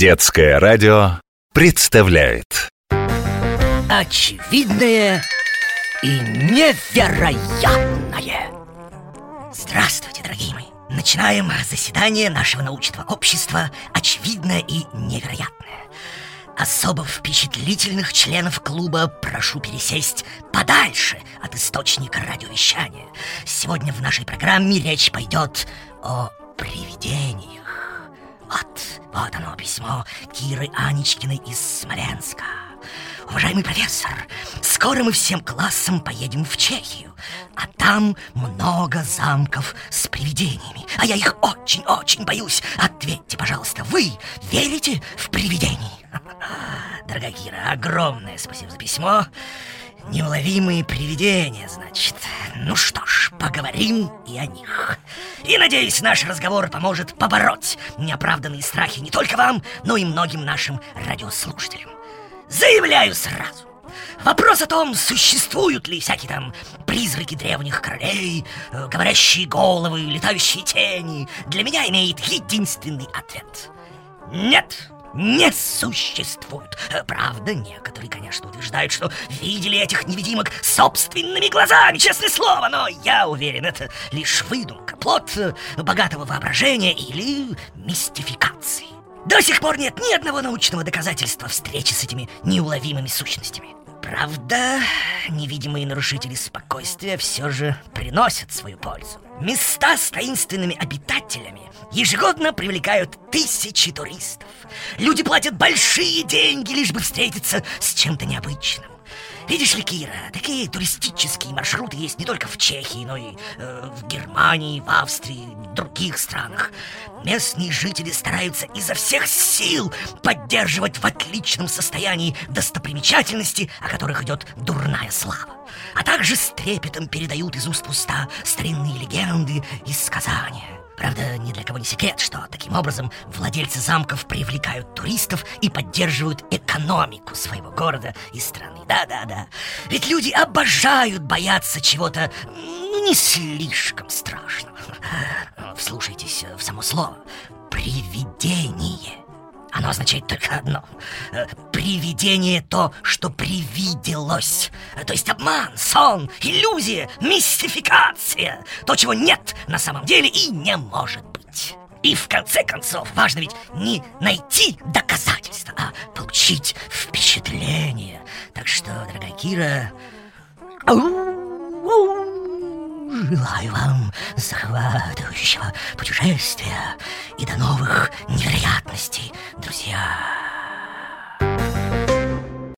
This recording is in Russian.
Детское радио представляет. Очевидное и невероятное. Здравствуйте, дорогие мои! Начинаем заседание нашего научного общества «Очевидное и невероятное» Особо впечатлительных членов клуба прошу пересесть подальше от источника радиовещания. Сегодня в нашей программе речь пойдет о привидениях Вот, оно письмо Киры Анечкиной из Смоленска. Уважаемый профессор, скоро мы всем классом поедем в Чехию А там много замков с привидениями. А я их очень-очень боюсь. Ответьте, пожалуйста, вы верите в привидений? Дорогая Кира, огромное спасибо за письмо. Неуловимые привидения, значит Ну что ж, поговорим и о них. И надеюсь, наш разговор поможет побороть неоправданные страхи не только вам, но и многим нашим радиослушателям. Заявляю сразу. Вопрос о том, существуют ли всякие там призраки древних королей, э, говорящие головы, летающие тени, для меня имеет единственный ответ. Нет, не существуют. Э, Правда, некоторые, конечно, утверждают, что видели этих невидимок собственными глазами, честное слово, но я уверен, это лишь выдумка, плод э, богатого воображения или мистификации. До сих пор нет ни одного научного доказательства встречи с этими неуловимыми сущностями. Правда, невидимые нарушители спокойствия все же приносят свою пользу. Места с таинственными обитателями ежегодно привлекают тысячи туристов. Люди платят большие деньги, лишь бы встретиться с чем-то необычным. Видишь ли, Кира, такие туристические маршруты есть не только в Чехии, но и э, в Германии, в Австрии, в других странах. Местные жители стараются изо всех сил поддерживать в отличном состоянии достопримечательности, о которых идет дурная слава. А также с трепетом передают из уст в уста старинные легенды и сказания. Правда, ни для кого не секрет, что таким образом владельцы замков привлекают туристов и поддерживают экономику своего города и страны. Да-да-да. Ведь люди обожают бояться чего-то ну, не слишком страшного. Вслушайтесь в само слово. Привидение. Оно означает только одно. Э, Привидение то, что привиделось. Э, То есть обман, сон, иллюзия, мистификация. То, чего нет на самом деле и не может быть. И в конце концов, важно ведь не найти доказательства, а получить впечатление. Так что, дорогая Кира, желаю вам захватывающего путешествия и до новых невероятностей, друзья.